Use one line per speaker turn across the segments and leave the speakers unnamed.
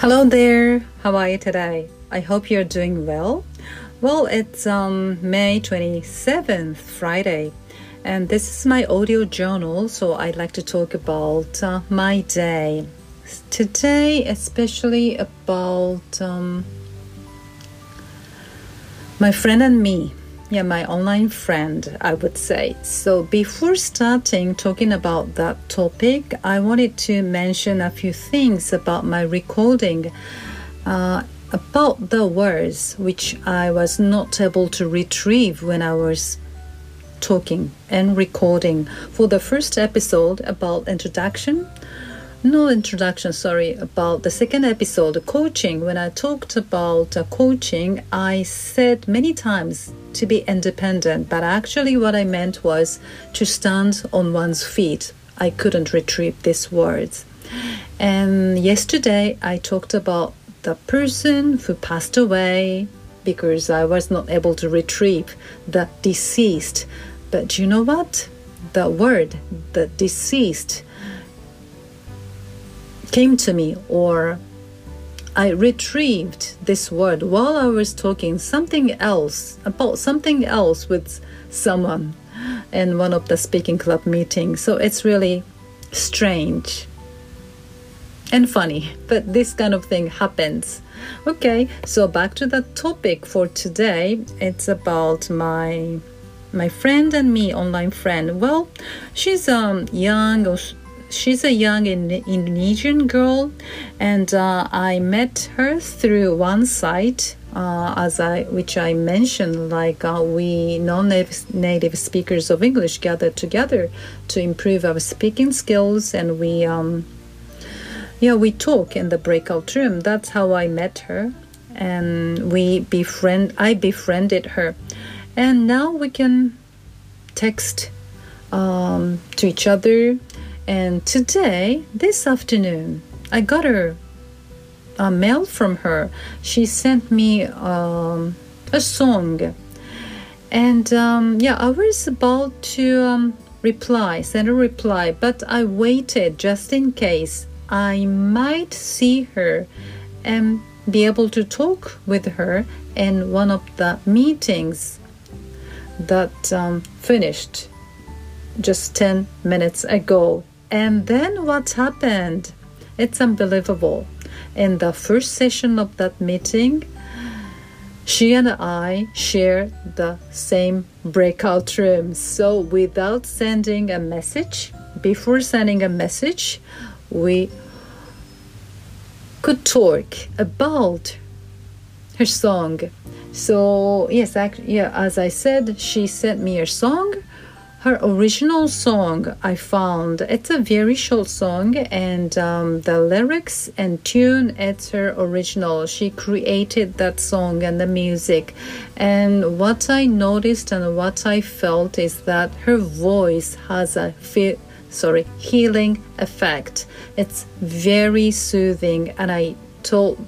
Hello there. How are you today? I hope you're doing well. Well, it's um, May 27th, Friday, and this is my audio journal, so I'd like to talk about uh, my day. Today, especially about um, my friend and me. Yeah, my online friend, I would say. So, before starting talking about that topic, I wanted to mention a few things about my recording. Uh, about the words which I was not able to retrieve when I was talking and recording for the first episode about introduction no introduction sorry about the second episode coaching. When i talked about uh, coaching i said many times to be independent but actually what i meant was to stand on one's feet. I couldn't retrieve these words. And yesterday i talked about the person who passed away because i was not able to retrieve the deceased. But you know what? The word the deceased came to me or I retrieved this word while I was talking something else about something else with someone in one of the speaking club meetings. So it's really strange and funny, but this kind of thing happens. Okay, so back to the topic for today. It's about my my friend and me online friend. Well, she's um young she's a young Indonesian girl, and uh, I met her through one site. Uh, as I, which I mentioned, like uh, we non-native speakers of English gathered together to improve our speaking skills, and we, um, yeah, we talk in the breakout room. That's how I met her, and we befriend. I befriended her, and now we can text um, to each other and today, this afternoon, I got her a mail from her. She sent me um, a song. And um, yeah, I was about to um, reply, send a reply, but I waited just in case I might see her and be able to talk with her in one of the meetings that um, finished just 10 minutes ago. And then what happened? It's unbelievable. In the first session of that meeting, she and I share the same breakout room. So without sending a message, before sending a message, we could talk about her song. So yes, actually, yeah, as I said, she sent me a song her original song I found it's a very short song and um, the lyrics and tune it's her original. She created that song and the music. And what I noticed and what I felt is that her voice has a fe- sorry healing effect. It's very soothing and I told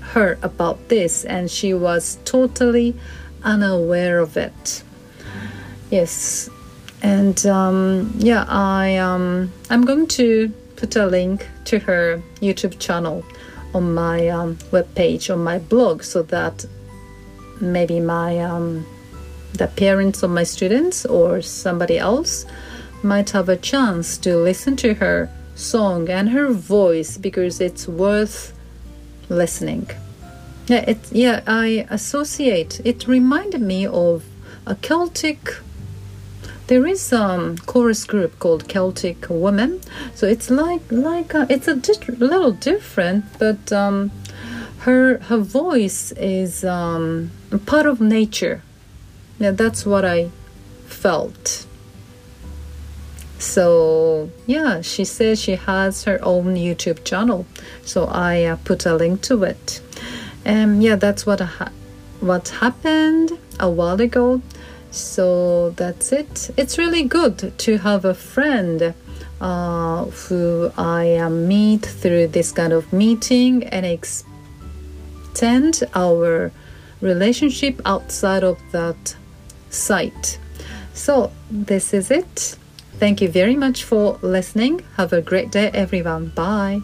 her about this and she was totally unaware of it. Yes and um, yeah i um, i'm going to put a link to her youtube channel on my um, webpage on my blog so that maybe my um, the parents of my students or somebody else might have a chance to listen to her song and her voice because it's worth listening. Yeah it yeah i associate it reminded me of a celtic there is a um, chorus group called Celtic Women, so it's like like a, it's a di- little different, but um, her her voice is um, part of nature. Yeah, that's what I felt. So yeah, she says she has her own YouTube channel, so I uh, put a link to it. And yeah, that's what ha- what happened a while ago. So that's it. It's really good to have a friend uh, who I uh, meet through this kind of meeting and extend our relationship outside of that site. So this is it. Thank you very much for listening. Have a great day, everyone. Bye.